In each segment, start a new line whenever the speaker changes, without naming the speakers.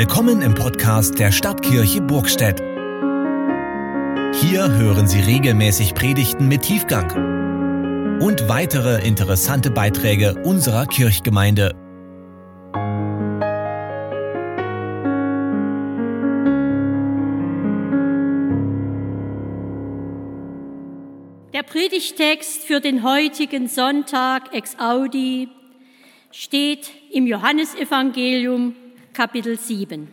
Willkommen im Podcast der Stadtkirche Burgstedt. Hier hören Sie regelmäßig Predigten mit Tiefgang und weitere interessante Beiträge unserer Kirchgemeinde.
Der Predigtext für den heutigen Sonntag ex Audi steht im Johannesevangelium Kapitel 7.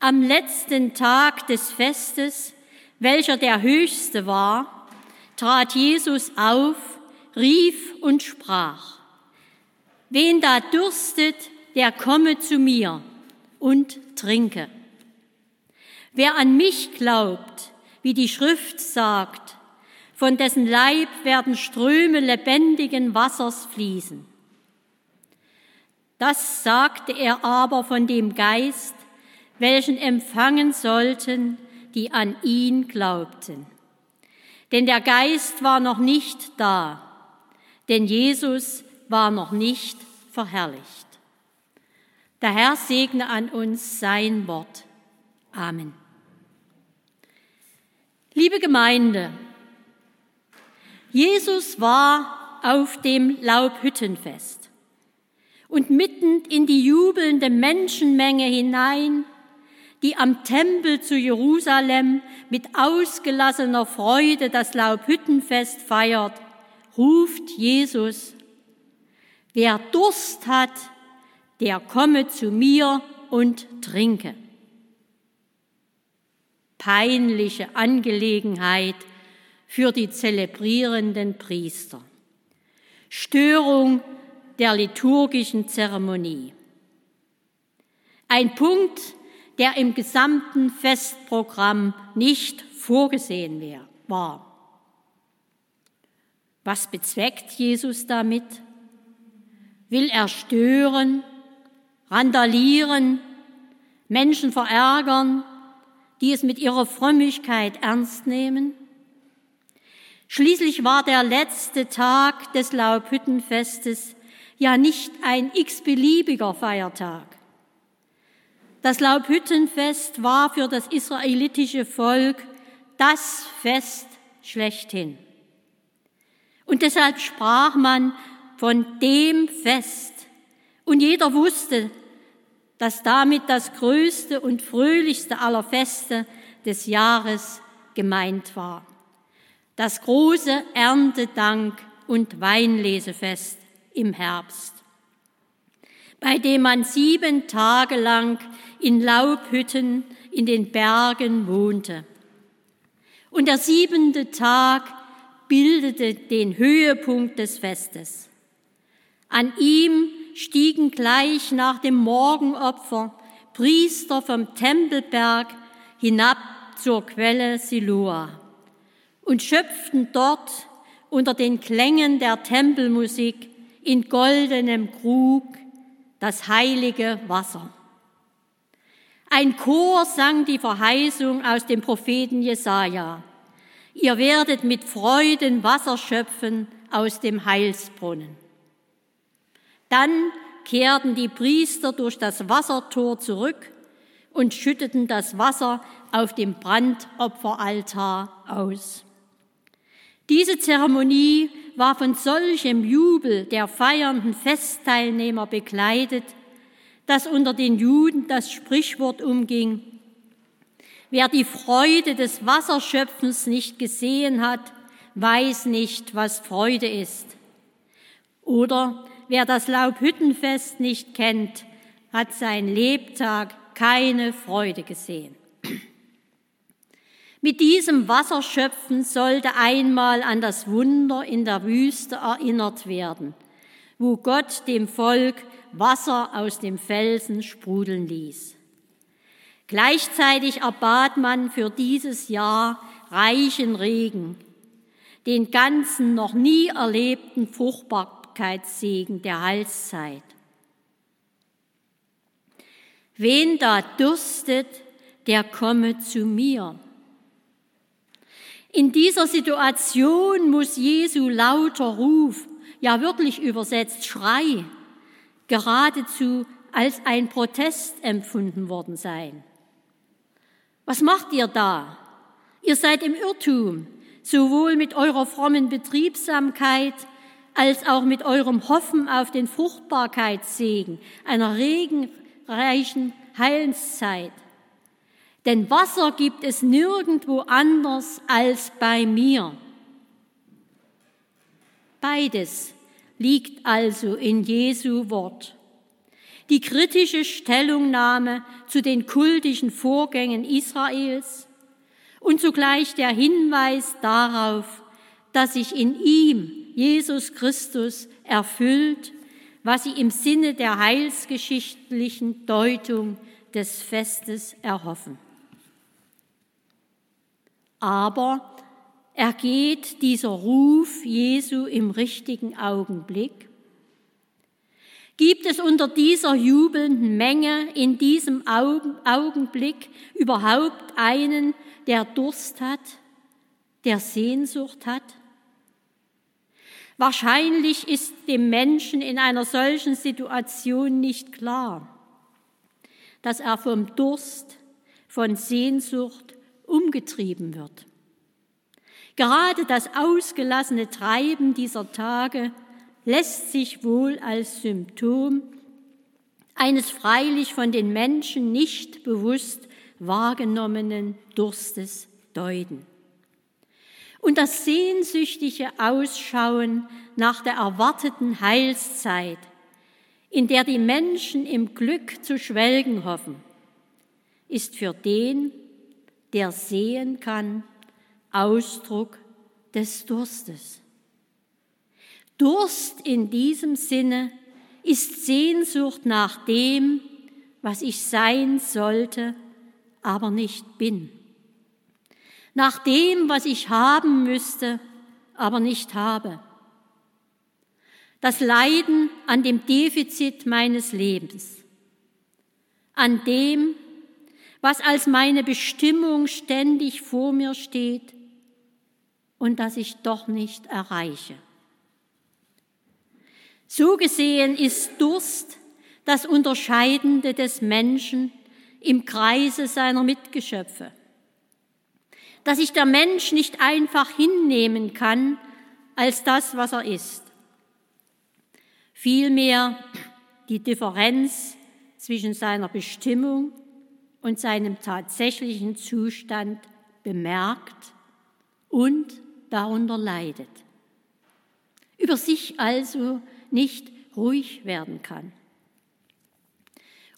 Am letzten Tag des Festes, welcher der höchste war, trat Jesus auf, rief und sprach, Wen da dürstet, der komme zu mir und trinke. Wer an mich glaubt, wie die Schrift sagt, von dessen Leib werden Ströme lebendigen Wassers fließen. Das sagte er aber von dem Geist, welchen empfangen sollten, die an ihn glaubten. Denn der Geist war noch nicht da, denn Jesus war noch nicht verherrlicht. Der Herr segne an uns sein Wort. Amen. Liebe Gemeinde, Jesus war auf dem Laubhüttenfest und mitten in die jubelnde Menschenmenge hinein, die am Tempel zu Jerusalem mit ausgelassener Freude das Laubhüttenfest feiert, ruft Jesus, wer Durst hat, der komme zu mir und trinke. Peinliche Angelegenheit für die zelebrierenden Priester. Störung der liturgischen Zeremonie. Ein Punkt, der im gesamten Festprogramm nicht vorgesehen war. Was bezweckt Jesus damit? Will er stören, randalieren, Menschen verärgern, die es mit ihrer Frömmigkeit ernst nehmen? Schließlich war der letzte Tag des Laubhüttenfestes ja nicht ein x-beliebiger Feiertag. Das Laubhüttenfest war für das israelitische Volk das Fest schlechthin. Und deshalb sprach man von dem Fest. Und jeder wusste, dass damit das größte und fröhlichste aller Feste des Jahres gemeint war. Das große Erntedank- und Weinlesefest im Herbst, bei dem man sieben Tage lang in Laubhütten in den Bergen wohnte. Und der siebente Tag bildete den Höhepunkt des Festes. An ihm stiegen gleich nach dem Morgenopfer Priester vom Tempelberg hinab zur Quelle Siloa und schöpften dort unter den Klängen der Tempelmusik in goldenem Krug das heilige Wasser. Ein Chor sang die Verheißung aus dem Propheten Jesaja. Ihr werdet mit Freuden Wasser schöpfen aus dem Heilsbrunnen. Dann kehrten die Priester durch das Wassertor zurück und schütteten das Wasser auf dem Brandopferaltar aus. Diese Zeremonie war von solchem Jubel der feiernden Festteilnehmer begleitet, dass unter den Juden das Sprichwort umging, wer die Freude des Wasserschöpfens nicht gesehen hat, weiß nicht, was Freude ist. Oder wer das Laubhüttenfest nicht kennt, hat sein Lebtag keine Freude gesehen. Mit diesem Wasserschöpfen sollte einmal an das Wunder in der Wüste erinnert werden, wo Gott dem Volk Wasser aus dem Felsen sprudeln ließ. Gleichzeitig erbat man für dieses Jahr reichen Regen, den ganzen noch nie erlebten Fruchtbarkeitssegen der Heilszeit. Wen da dürstet, der komme zu mir. In dieser Situation muss Jesu lauter Ruf, ja wirklich übersetzt Schrei, geradezu als ein Protest empfunden worden sein. Was macht ihr da? Ihr seid im Irrtum, sowohl mit eurer frommen Betriebsamkeit als auch mit eurem Hoffen auf den Fruchtbarkeitssegen einer regenreichen Heilszeit. Denn Wasser gibt es nirgendwo anders als bei mir. Beides liegt also in Jesu Wort. Die kritische Stellungnahme zu den kultischen Vorgängen Israels und zugleich der Hinweis darauf, dass sich in ihm, Jesus Christus, erfüllt, was sie im Sinne der heilsgeschichtlichen Deutung des Festes erhoffen. Aber ergeht dieser Ruf Jesu im richtigen Augenblick? Gibt es unter dieser jubelnden Menge in diesem Augenblick überhaupt einen, der Durst hat, der Sehnsucht hat? Wahrscheinlich ist dem Menschen in einer solchen Situation nicht klar, dass er vom Durst, von Sehnsucht umgetrieben wird. Gerade das ausgelassene Treiben dieser Tage lässt sich wohl als Symptom eines freilich von den Menschen nicht bewusst wahrgenommenen Durstes deuten. Und das sehnsüchtige Ausschauen nach der erwarteten Heilszeit, in der die Menschen im Glück zu schwelgen hoffen, ist für den, der sehen kann, Ausdruck des Durstes. Durst in diesem Sinne ist Sehnsucht nach dem, was ich sein sollte, aber nicht bin. Nach dem, was ich haben müsste, aber nicht habe. Das Leiden an dem Defizit meines Lebens, an dem, was als meine Bestimmung ständig vor mir steht und das ich doch nicht erreiche. So gesehen ist Durst das Unterscheidende des Menschen im Kreise seiner Mitgeschöpfe, dass sich der Mensch nicht einfach hinnehmen kann als das, was er ist. Vielmehr die Differenz zwischen seiner Bestimmung und seinem tatsächlichen Zustand bemerkt und darunter leidet. Über sich also nicht ruhig werden kann.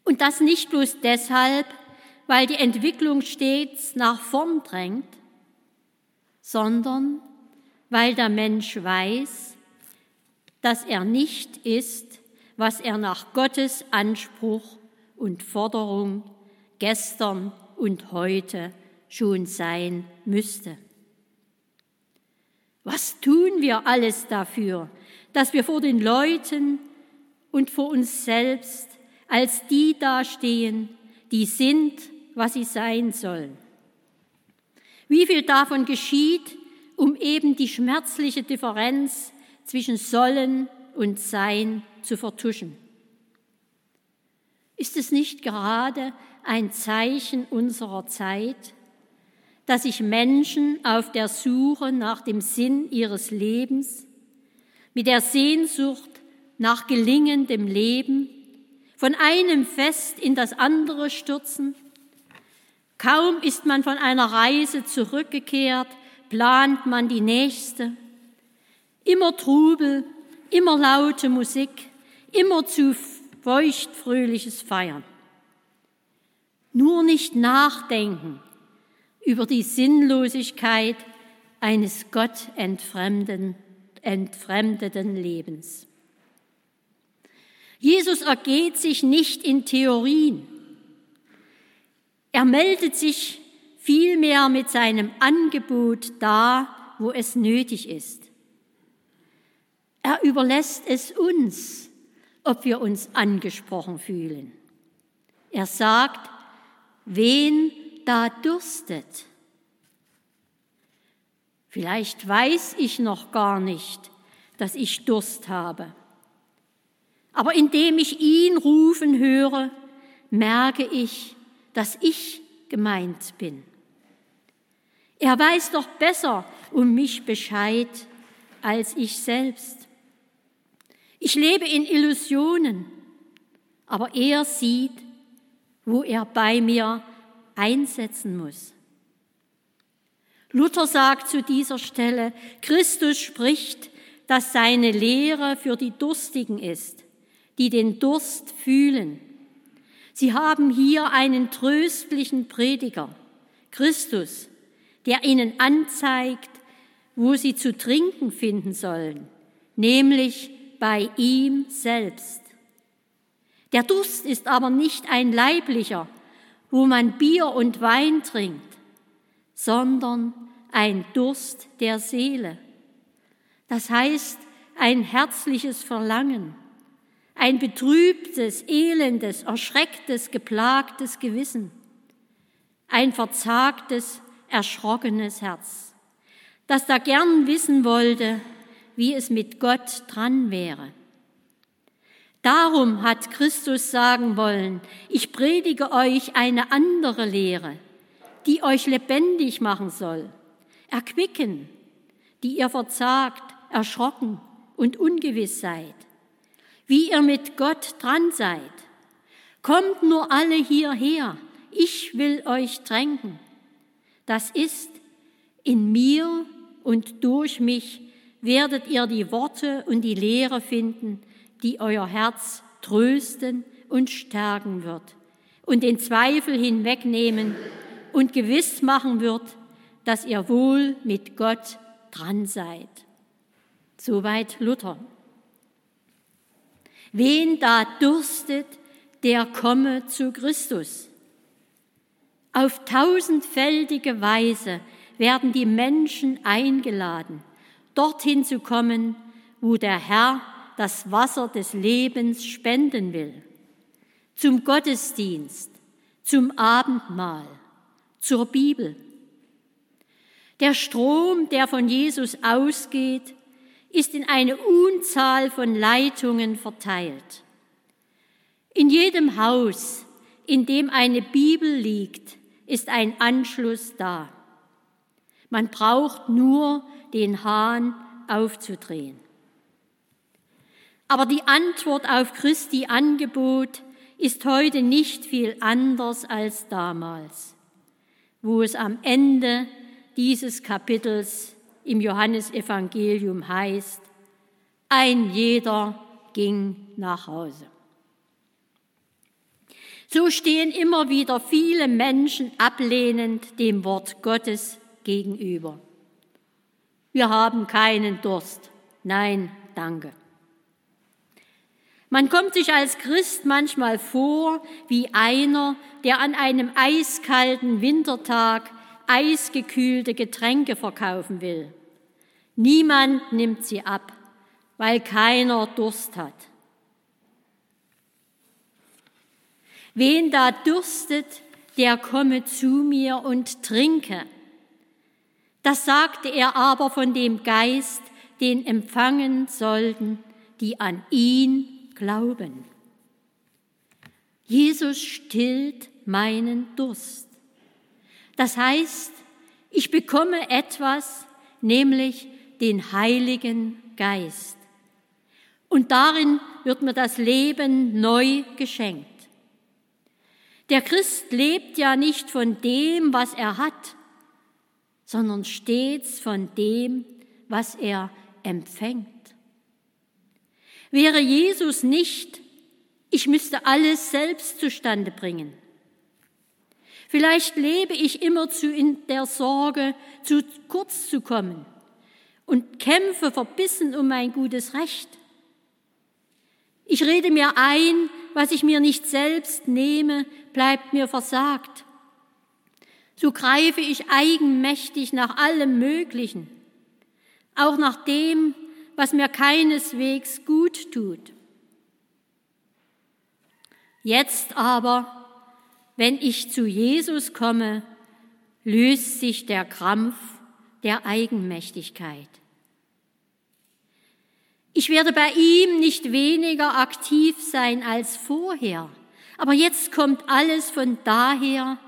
Und das nicht bloß deshalb, weil die Entwicklung stets nach vorn drängt, sondern weil der Mensch weiß, dass er nicht ist, was er nach Gottes Anspruch und Forderung gestern und heute schon sein müsste. Was tun wir alles dafür, dass wir vor den Leuten und vor uns selbst als die dastehen, die sind, was sie sein sollen? Wie viel davon geschieht, um eben die schmerzliche Differenz zwischen sollen und sein zu vertuschen? Ist es nicht gerade ein Zeichen unserer Zeit, dass sich Menschen auf der Suche nach dem Sinn ihres Lebens, mit der Sehnsucht nach gelingendem Leben, von einem Fest in das andere stürzen? Kaum ist man von einer Reise zurückgekehrt, plant man die nächste. Immer Trubel, immer laute Musik, immer zu feuchtfröhliches Feiern. Nur nicht nachdenken über die Sinnlosigkeit eines Gott entfremdeten Lebens. Jesus ergeht sich nicht in Theorien. Er meldet sich vielmehr mit seinem Angebot da, wo es nötig ist. Er überlässt es uns, ob wir uns angesprochen fühlen. Er sagt, wen da dürstet. Vielleicht weiß ich noch gar nicht, dass ich Durst habe. Aber indem ich ihn rufen höre, merke ich, dass ich gemeint bin. Er weiß doch besser um mich Bescheid als ich selbst. Ich lebe in Illusionen, aber er sieht, wo er bei mir einsetzen muss. Luther sagt zu dieser Stelle, Christus spricht, dass seine Lehre für die Durstigen ist, die den Durst fühlen. Sie haben hier einen tröstlichen Prediger, Christus, der ihnen anzeigt, wo sie zu trinken finden sollen, nämlich bei ihm selbst. Der Durst ist aber nicht ein leiblicher, wo man Bier und Wein trinkt, sondern ein Durst der Seele. Das heißt ein herzliches Verlangen, ein betrübtes, elendes, erschrecktes, geplagtes Gewissen, ein verzagtes, erschrockenes Herz das da gern wissen wollte, wie es mit Gott dran wäre. Darum hat Christus sagen wollen, ich predige euch eine andere Lehre, die euch lebendig machen soll, erquicken, die ihr verzagt, erschrocken und ungewiss seid, wie ihr mit Gott dran seid. Kommt nur alle hierher, ich will euch tränken. Das ist, in mir und durch mich werdet ihr die Worte und die Lehre finden, die euer Herz trösten und stärken wird und den Zweifel hinwegnehmen und gewiss machen wird, dass ihr wohl mit Gott dran seid. Soweit Luther. Wen da dürstet, der komme zu Christus. Auf tausendfältige Weise werden die Menschen eingeladen, dorthin zu kommen, wo der Herr das Wasser des Lebens spenden will. Zum Gottesdienst, zum Abendmahl, zur Bibel. Der Strom, der von Jesus ausgeht, ist in eine Unzahl von Leitungen verteilt. In jedem Haus, in dem eine Bibel liegt, ist ein Anschluss da. Man braucht nur den Hahn aufzudrehen. Aber die Antwort auf Christi Angebot ist heute nicht viel anders als damals, wo es am Ende dieses Kapitels im Johannesevangelium heißt, ein jeder ging nach Hause. So stehen immer wieder viele Menschen ablehnend dem Wort Gottes gegenüber. Wir haben keinen Durst. Nein, danke. Man kommt sich als Christ manchmal vor wie einer, der an einem eiskalten Wintertag eisgekühlte Getränke verkaufen will. Niemand nimmt sie ab, weil keiner Durst hat. Wen da dürstet, der komme zu mir und trinke. Das sagte er aber von dem Geist, den empfangen sollten, die an ihn glauben. Jesus stillt meinen Durst. Das heißt, ich bekomme etwas, nämlich den Heiligen Geist. Und darin wird mir das Leben neu geschenkt. Der Christ lebt ja nicht von dem, was er hat, sondern stets von dem, was er empfängt. Wäre Jesus nicht, ich müsste alles selbst zustande bringen. Vielleicht lebe ich immerzu in der Sorge, zu kurz zu kommen und kämpfe verbissen um mein gutes Recht. Ich rede mir ein, was ich mir nicht selbst nehme, bleibt mir versagt so greife ich eigenmächtig nach allem Möglichen, auch nach dem, was mir keineswegs gut tut. Jetzt aber, wenn ich zu Jesus komme, löst sich der Krampf der Eigenmächtigkeit. Ich werde bei ihm nicht weniger aktiv sein als vorher. Aber jetzt kommt alles von daher,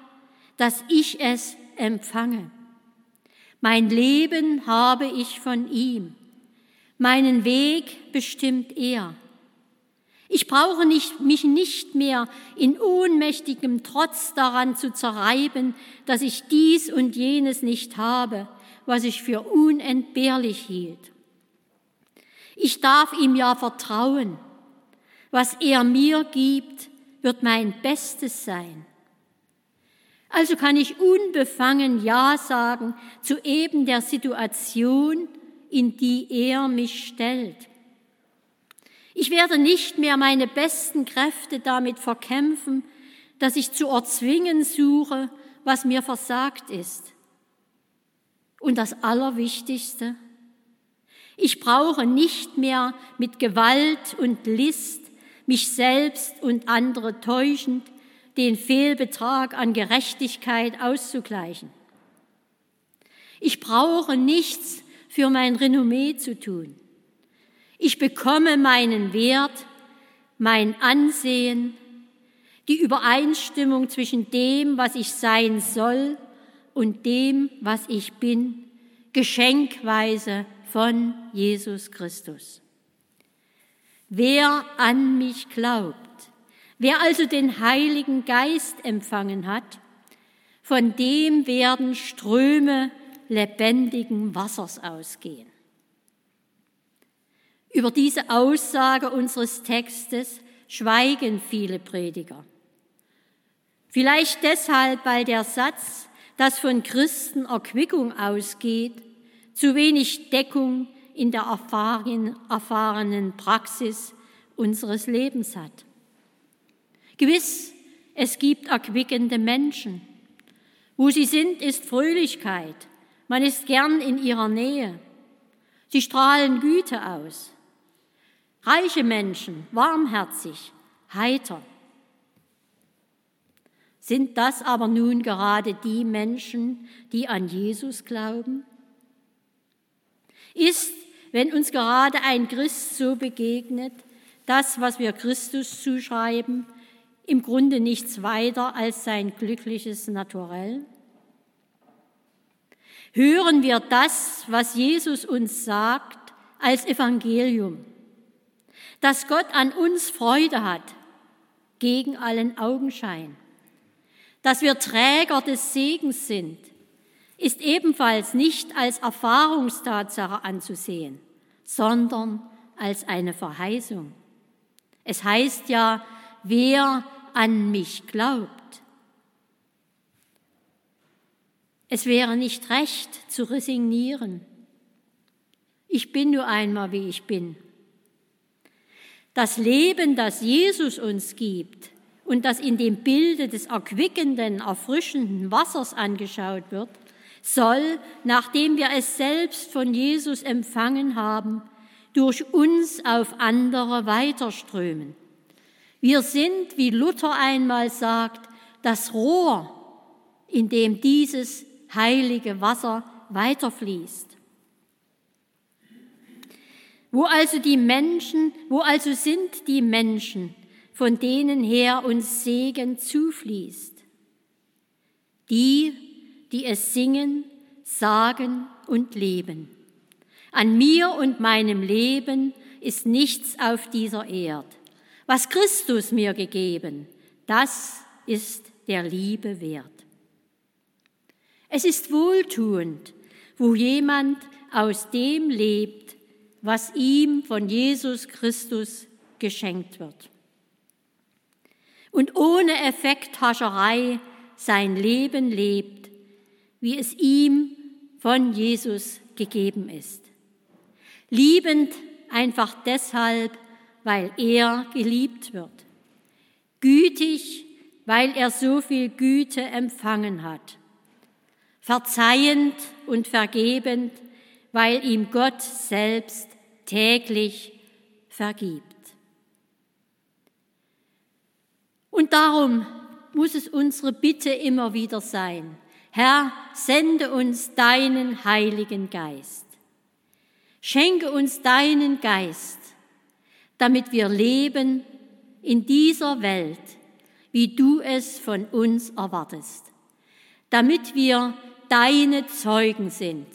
dass ich es empfange. Mein Leben habe ich von ihm. Meinen Weg bestimmt er. Ich brauche nicht, mich nicht mehr in ohnmächtigem Trotz daran zu zerreiben, dass ich dies und jenes nicht habe, was ich für unentbehrlich hielt. Ich darf ihm ja vertrauen. Was er mir gibt, wird mein Bestes sein. Also kann ich unbefangen Ja sagen zu eben der Situation, in die er mich stellt. Ich werde nicht mehr meine besten Kräfte damit verkämpfen, dass ich zu erzwingen suche, was mir versagt ist. Und das Allerwichtigste, ich brauche nicht mehr mit Gewalt und List mich selbst und andere täuschend den Fehlbetrag an Gerechtigkeit auszugleichen. Ich brauche nichts für mein Renommee zu tun. Ich bekomme meinen Wert, mein Ansehen, die Übereinstimmung zwischen dem, was ich sein soll und dem, was ich bin, geschenkweise von Jesus Christus. Wer an mich glaubt, wer also den Heiligen Geist empfangen hat, von dem werden Ströme lebendigen Wassers ausgehen. Über diese Aussage unseres Textes schweigen viele Prediger. Vielleicht deshalb, weil der Satz, dass von Christen Erquickung ausgeht, zu wenig Deckung in der erfahrenen Praxis unseres Lebens hat. Gewiss, es gibt erquickende Menschen. Wo sie sind, ist Fröhlichkeit. Man ist gern in ihrer Nähe. Sie strahlen Güte aus. Reiche Menschen, warmherzig, heiter. Sind das aber nun gerade die Menschen, die an Jesus glauben? ist, wenn uns gerade ein Christ so begegnet, das, was wir Christus zuschreiben, im Grunde nichts weiter als sein glückliches Naturell? Hören wir das, was Jesus uns sagt, als Evangelium, dass Gott an uns Freude hat, gegen allen Augenschein, dass wir Träger des Segens sind, ist ebenfalls nicht als Erfahrungstatsache anzusehen, sondern als eine Verheißung. Es heißt ja, wer an mich glaubt. Es wäre nicht recht zu resignieren. Ich bin nur einmal, wie ich bin. Das Leben, das Jesus uns gibt und das in dem Bilde des erquickenden, erfrischenden Wassers angeschaut wird, soll, nachdem wir es selbst von Jesus empfangen haben, durch uns auf andere weiterströmen. Wir sind, wie Luther einmal sagt, das Rohr, in dem dieses heilige Wasser weiterfließt. Wo also die Menschen, wo also sind die Menschen, von denen her uns Segen zufließt? Die, die es singen, sagen und leben. An mir und meinem Leben ist nichts auf dieser Erde. Was Christus mir gegeben, das ist der Liebe wert. Es ist wohltuend, wo jemand aus dem lebt, was ihm von Jesus Christus geschenkt wird. Und ohne Effekthascherei sein Leben lebt, wie es ihm von Jesus gegeben ist. Liebend einfach deshalb, weil er geliebt wird. Gütig, weil er so viel Güte empfangen hat. Verzeihend und vergebend, weil ihm Gott selbst täglich vergibt. Und darum muss es unsere Bitte immer wieder sein, Herr, sende uns deinen Heiligen Geist. Schenke uns deinen Geist, damit wir leben in dieser Welt, wie du es von uns erwartest, damit wir deine Zeugen sind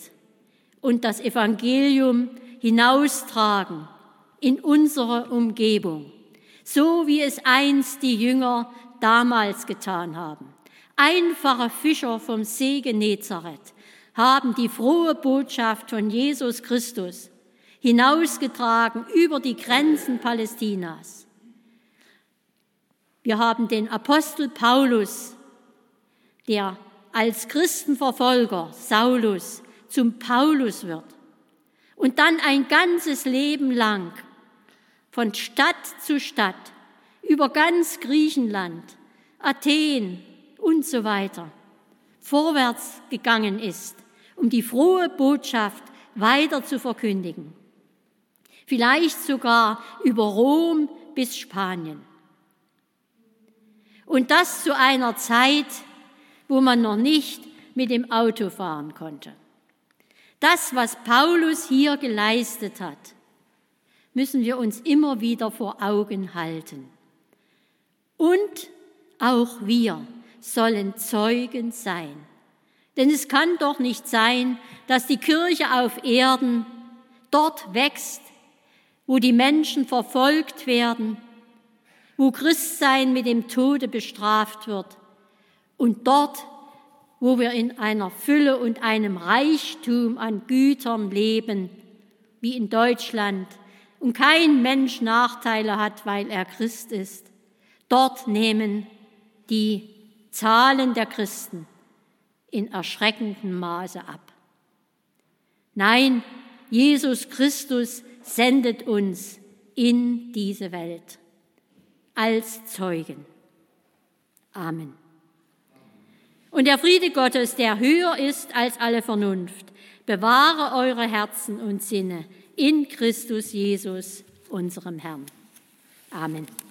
und das Evangelium hinaustragen in unsere Umgebung, so wie es einst die Jünger damals getan haben. Einfache Fischer vom See Genezareth haben die frohe Botschaft von Jesus Christus hinausgetragen über die Grenzen Palästinas. Wir haben den Apostel Paulus, der als Christenverfolger Saulus zum Paulus wird und dann ein ganzes Leben lang von Stadt zu Stadt über ganz Griechenland, Athen und so weiter vorwärts gegangen ist, um die frohe Botschaft weiter zu verkündigen. Vielleicht sogar über Rom bis Spanien. Und das zu einer Zeit, wo man noch nicht mit dem Auto fahren konnte. Das, was Paulus hier geleistet hat, müssen wir uns immer wieder vor Augen halten. Und auch wir sollen Zeugen sein. Denn es kann doch nicht sein, dass die Kirche auf Erden dort wächst, wo die Menschen verfolgt werden, wo Christsein mit dem Tode bestraft wird und dort, wo wir in einer Fülle und einem Reichtum an Gütern leben, wie in Deutschland, und kein Mensch Nachteile hat, weil er Christ ist. Dort nehmen die Zahlen der Christen in erschreckendem Maße ab. Nein, Jesus Christus sendet uns in diese Welt als Zeugen. Amen. Und der Friede Gottes, der höher ist als alle Vernunft, bewahre eure Herzen und Sinne in Christus Jesus, unserem Herrn. Amen.